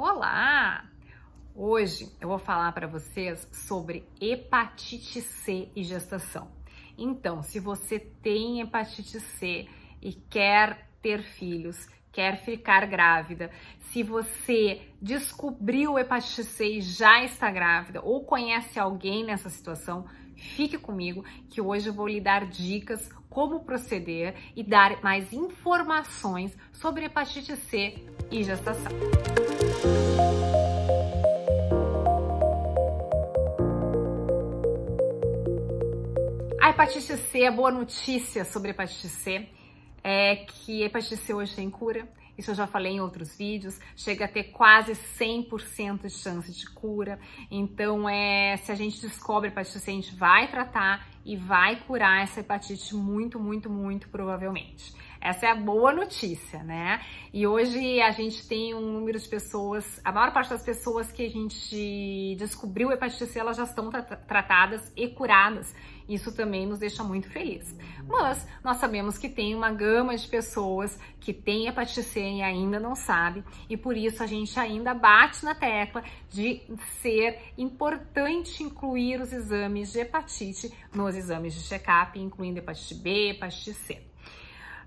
Olá! Hoje eu vou falar para vocês sobre hepatite C e gestação. Então, se você tem hepatite C e quer ter filhos, quer ficar grávida, se você descobriu hepatite C e já está grávida ou conhece alguém nessa situação, fique comigo que hoje eu vou lhe dar dicas como proceder e dar mais informações sobre hepatite C e gestação. A hepatite C, a boa notícia sobre hepatite C é que hepatite C hoje tem cura. Isso eu já falei em outros vídeos, chega a ter quase 100% de chance de cura. Então, é, se a gente descobre hepatite C, a gente vai tratar e vai curar essa hepatite muito, muito, muito provavelmente. Essa é a boa notícia, né? E hoje a gente tem um número de pessoas, a maior parte das pessoas que a gente descobriu hepatite C, elas já estão tra tratadas e curadas. Isso também nos deixa muito felizes. Mas nós sabemos que tem uma gama de pessoas que têm hepatite C e ainda não sabe, e por isso a gente ainda bate na tecla de ser importante incluir os exames de hepatite nos exames de check-up, incluindo hepatite B, hepatite C.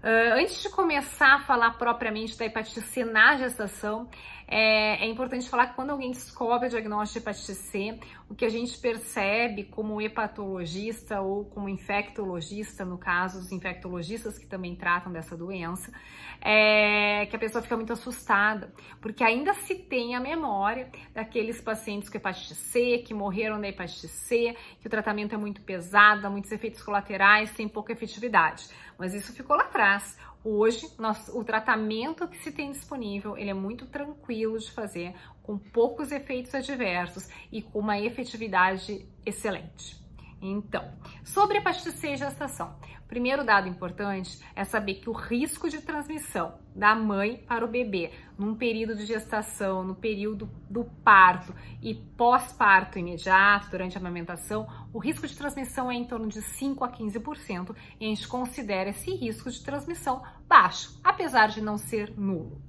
Uh, antes de começar a falar propriamente da hepatite C na gestação, é, é, importante falar que quando alguém descobre o diagnóstico de hepatite C, o que a gente percebe como hepatologista ou como infectologista, no caso, os infectologistas que também tratam dessa doença, é que a pessoa fica muito assustada, porque ainda se tem a memória daqueles pacientes com hepatite C, que morreram da hepatite C, que o tratamento é muito pesado, dá muitos efeitos colaterais, tem pouca efetividade. Mas isso ficou lá atrás. Hoje, o tratamento que se tem disponível, ele é muito tranquilo de fazer, com poucos efeitos adversos e com uma efetividade excelente. Então, sobre hepatite C e gestação. Primeiro dado importante é saber que o risco de transmissão da mãe para o bebê num período de gestação, no período do parto e pós-parto imediato, durante a amamentação, o risco de transmissão é em torno de 5 a 15% e a gente considera esse risco de transmissão baixo, apesar de não ser nulo.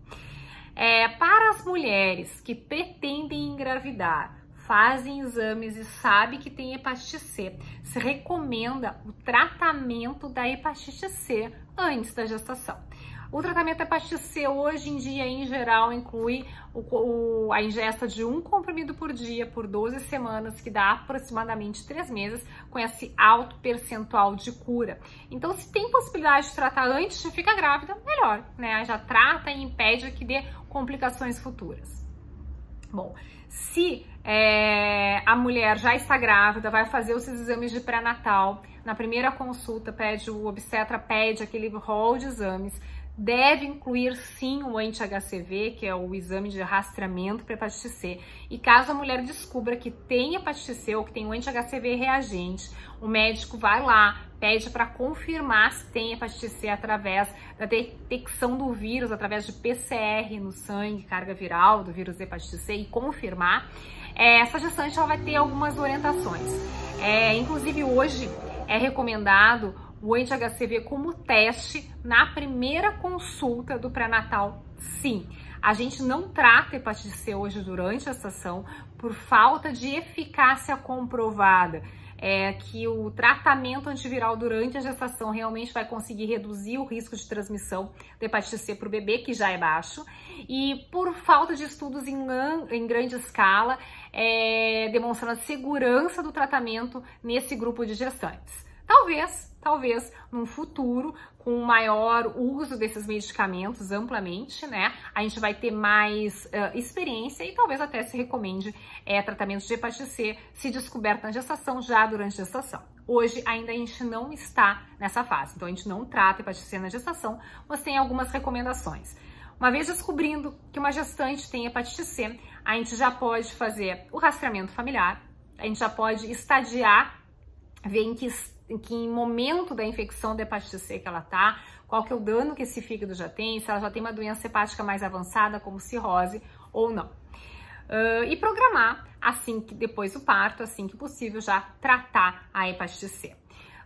É, para as mulheres que pretendem engravidar, fazem exames e sabe que tem hepatite C, se recomenda o tratamento da hepatite C antes da gestação. O tratamento da hepatite C hoje em dia, em geral, inclui o, o, a ingesta de um comprimido por dia por 12 semanas, que dá aproximadamente 3 meses, com esse alto percentual de cura. Então, se tem possibilidade de tratar antes de ficar grávida, melhor, né? Já trata e impede que dê complicações futuras. Bom, se é, a mulher já está grávida, vai fazer os exames de pré-natal, na primeira consulta pede, o obstetra pede aquele rol de exames, deve incluir sim o anti-HCV, que é o exame de rastreamento para hepatite C. E caso a mulher descubra que tem hepatite C ou que tem o anti-HCV reagente, o médico vai lá, pede para confirmar se tem hepatite C através da detecção do vírus, através de PCR no sangue, carga viral do vírus hepatite C e confirmar. É, essa gestante ela vai ter algumas orientações. É, inclusive hoje é recomendado o anti-HCV como teste na primeira consulta do pré-natal, sim. A gente não trata hepatite C hoje durante a estação por falta de eficácia comprovada. É que o tratamento antiviral durante a gestação realmente vai conseguir reduzir o risco de transmissão da hepatite C para o bebê, que já é baixo, e por falta de estudos em, em grande escala, é, demonstrando a segurança do tratamento nesse grupo de gestantes. Talvez talvez num futuro, com maior uso desses medicamentos amplamente, né, a gente vai ter mais uh, experiência e talvez até se recomende é, tratamento de hepatite C se descoberto na gestação, já durante a gestação. Hoje ainda a gente não está nessa fase, então a gente não trata hepatite C na gestação, mas tem algumas recomendações. Uma vez descobrindo que uma gestante tem hepatite C, a gente já pode fazer o rastreamento familiar, a gente já pode estadiar, ver em que em que momento da infecção da hepatite C que ela tá, qual que é o dano que esse fígado já tem, se ela já tem uma doença hepática mais avançada, como cirrose ou não. Uh, e programar assim que depois do parto, assim que possível, já tratar a hepatite C.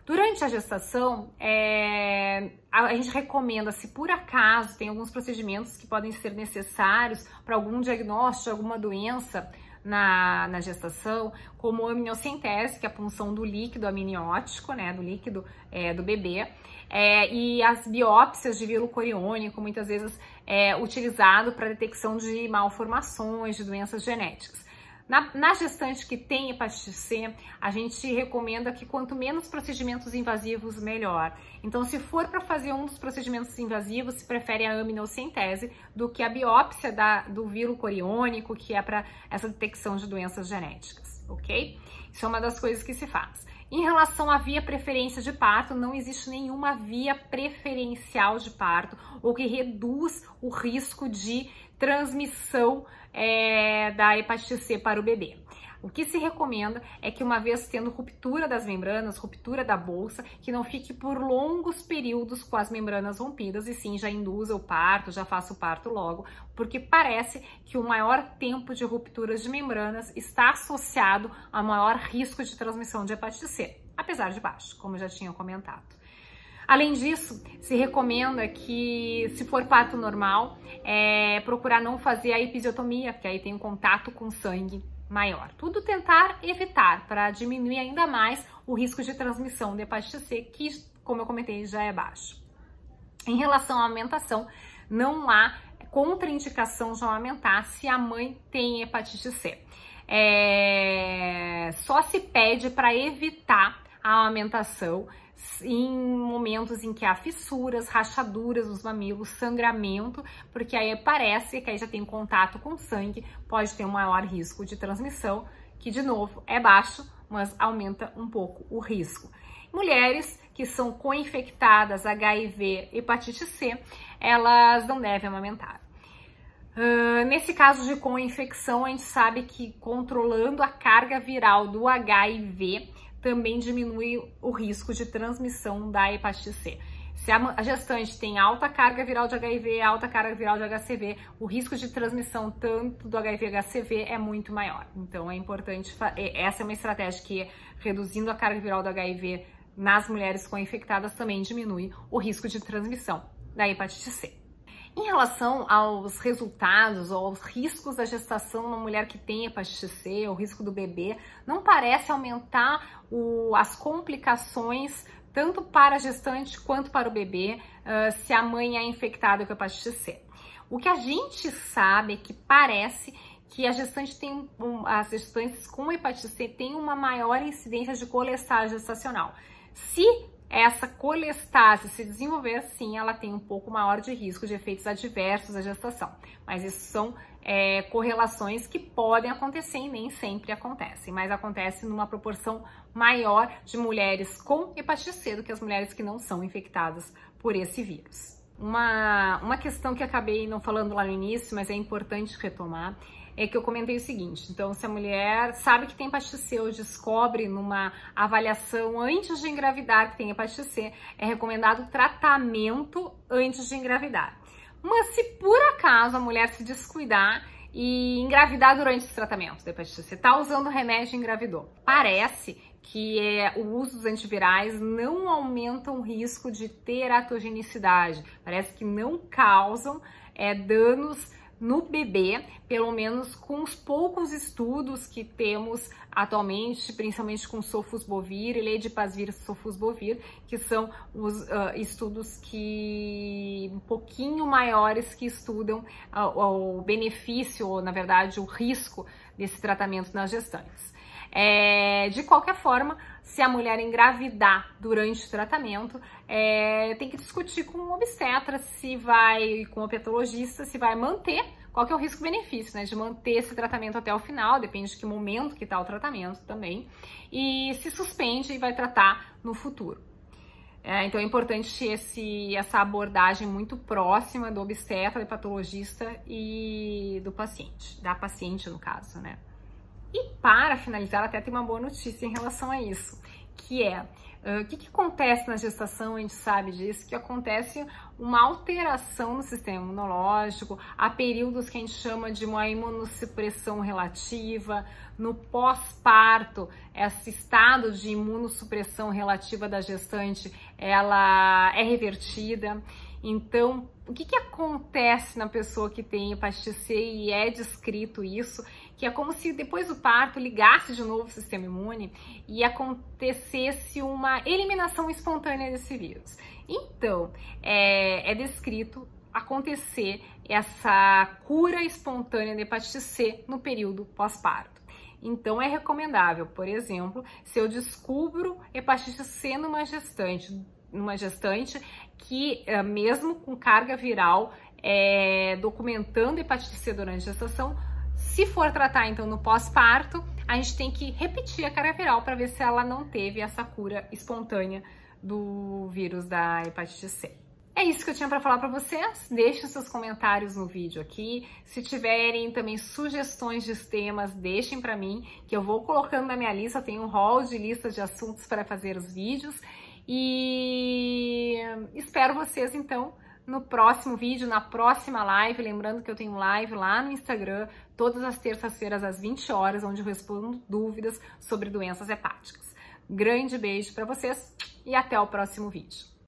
Durante a gestação, é, a gente recomenda, se por acaso tem alguns procedimentos que podem ser necessários para algum diagnóstico alguma doença na, na gestação, como amniocentese, que é a punção do líquido amniótico, né, do líquido é, do bebê, é, e as biópsias de vírus coriônico, muitas vezes é utilizado para detecção de malformações, de doenças genéticas. Na, na, gestante que tem hepatite C, a gente recomenda que quanto menos procedimentos invasivos, melhor. Então, se for para fazer um dos procedimentos invasivos, se prefere a aminocentese do que a biópsia da, do vírus coriônico, que é para essa detecção de doenças genéticas, ok? Isso é uma das coisas que se faz. Em relação à via preferência de parto, não existe nenhuma via preferencial de parto ou que reduz o risco de transmissão é, da hepatite C para o bebê. O que se recomenda é que, uma vez tendo ruptura das membranas, ruptura da bolsa, que não fique por longos períodos com as membranas rompidas e sim já induza o parto, já faça o parto logo, porque parece que o maior tempo de rupturas de membranas está associado a maior risco de transmissão de hepatite C, apesar de baixo, como já tinha comentado. Além disso, se recomenda que, se for parto normal, é, procurar não fazer a episiotomia, porque aí tem um contato com sangue maior. Tudo tentar evitar para diminuir ainda mais o risco de transmissão de hepatite C, que, como eu comentei, já é baixo. Em relação à alimentação, não há contraindicação de aumentar se a mãe tem hepatite C. É... Só se pede para evitar a amamentação em momentos em que há fissuras, rachaduras nos mamilos, sangramento, porque aí parece que aí já tem contato com sangue, pode ter um maior risco de transmissão, que de novo é baixo, mas aumenta um pouco o risco. Mulheres que são co-infectadas HIV, hepatite C, elas não devem amamentar. Uh, nesse caso de co-infecção, a gente sabe que controlando a carga viral do HIV, também diminui o risco de transmissão da hepatite C. Se a gestante tem alta carga viral de HIV, alta carga viral de HCV, o risco de transmissão tanto do HIV e HCV é muito maior. Então é importante, essa é uma estratégia que reduzindo a carga viral do HIV nas mulheres com infectadas também diminui o risco de transmissão da hepatite C. Em relação aos resultados ou aos riscos da gestação numa mulher que tem hepatite C, o risco do bebê, não parece aumentar o, as complicações tanto para a gestante quanto para o bebê uh, se a mãe é infectada com hepatite C. O que a gente sabe é que parece que a gestante tem um, as gestantes com hepatite C têm uma maior incidência de colestase gestacional. Se essa colestase se desenvolver assim, ela tem um pouco maior de risco de efeitos adversos à gestação. Mas isso são é, correlações que podem acontecer e nem sempre acontecem, mas acontece numa proporção maior de mulheres com hepatite C do que as mulheres que não são infectadas por esse vírus. Uma, uma questão que acabei não falando lá no início, mas é importante retomar, é que eu comentei o seguinte: então, se a mulher sabe que tem hepatite C ou descobre numa avaliação antes de engravidar que tem hepatite C, é recomendado tratamento antes de engravidar. Mas se por acaso a mulher se descuidar e engravidar durante esse tratamento da hepatite C, tá usando remédio e engravidou, parece que é, o uso dos antivirais não aumentam o risco de teratogenicidade, parece que não causam é, danos no bebê, pelo menos com os poucos estudos que temos atualmente, principalmente com sofosbovir e ledipasvir sofosbovir, que são os uh, estudos que um pouquinho maiores que estudam uh, o benefício, ou na verdade o risco desse tratamento nas gestantes. É, de qualquer forma, se a mulher engravidar durante o tratamento, é, tem que discutir com o obstetra se vai, com o petologista, se vai manter, qual que é o risco-benefício, né, de manter esse tratamento até o final, depende de que momento que está o tratamento também, e se suspende e vai tratar no futuro. É, então é importante esse, essa abordagem muito próxima do obstetra, do patologista e do paciente, da paciente no caso, né. E para finalizar, até tem uma boa notícia em relação a isso, que é o que, que, acontece na gestação? A gente sabe disso, que acontece uma alteração no sistema imunológico, há períodos que a gente chama de uma imunossupressão relativa, no pós-parto, esse estado de imunossupressão relativa da gestante, ela é revertida. Então, o que, que acontece na pessoa que tem hepatite C e é descrito isso? Que é como se depois do parto ligasse de novo o sistema imune e acontecesse uma eliminação espontânea desse vírus. Então, é, é descrito acontecer essa cura espontânea de hepatite C no período pós-parto. Então é recomendável, por exemplo, se eu descubro hepatite C numa gestante numa gestante que, eh, mesmo com carga viral, é, documentando hepatite C durante a gestação, se for tratar então no pós-parto, a gente tem que repetir a carga viral para ver se ela não teve essa cura espontânea do vírus da hepatite C. É isso que eu tinha para falar para vocês. Deixem seus comentários no vídeo aqui. Se tiverem também sugestões de temas, deixem para mim, que eu vou colocando na minha lista. Tenho um rol de lista de assuntos para fazer os vídeos. E espero vocês então no próximo vídeo, na próxima live. Lembrando que eu tenho live lá no Instagram todas as terças-feiras às 20 horas, onde eu respondo dúvidas sobre doenças hepáticas. Grande beijo para vocês e até o próximo vídeo.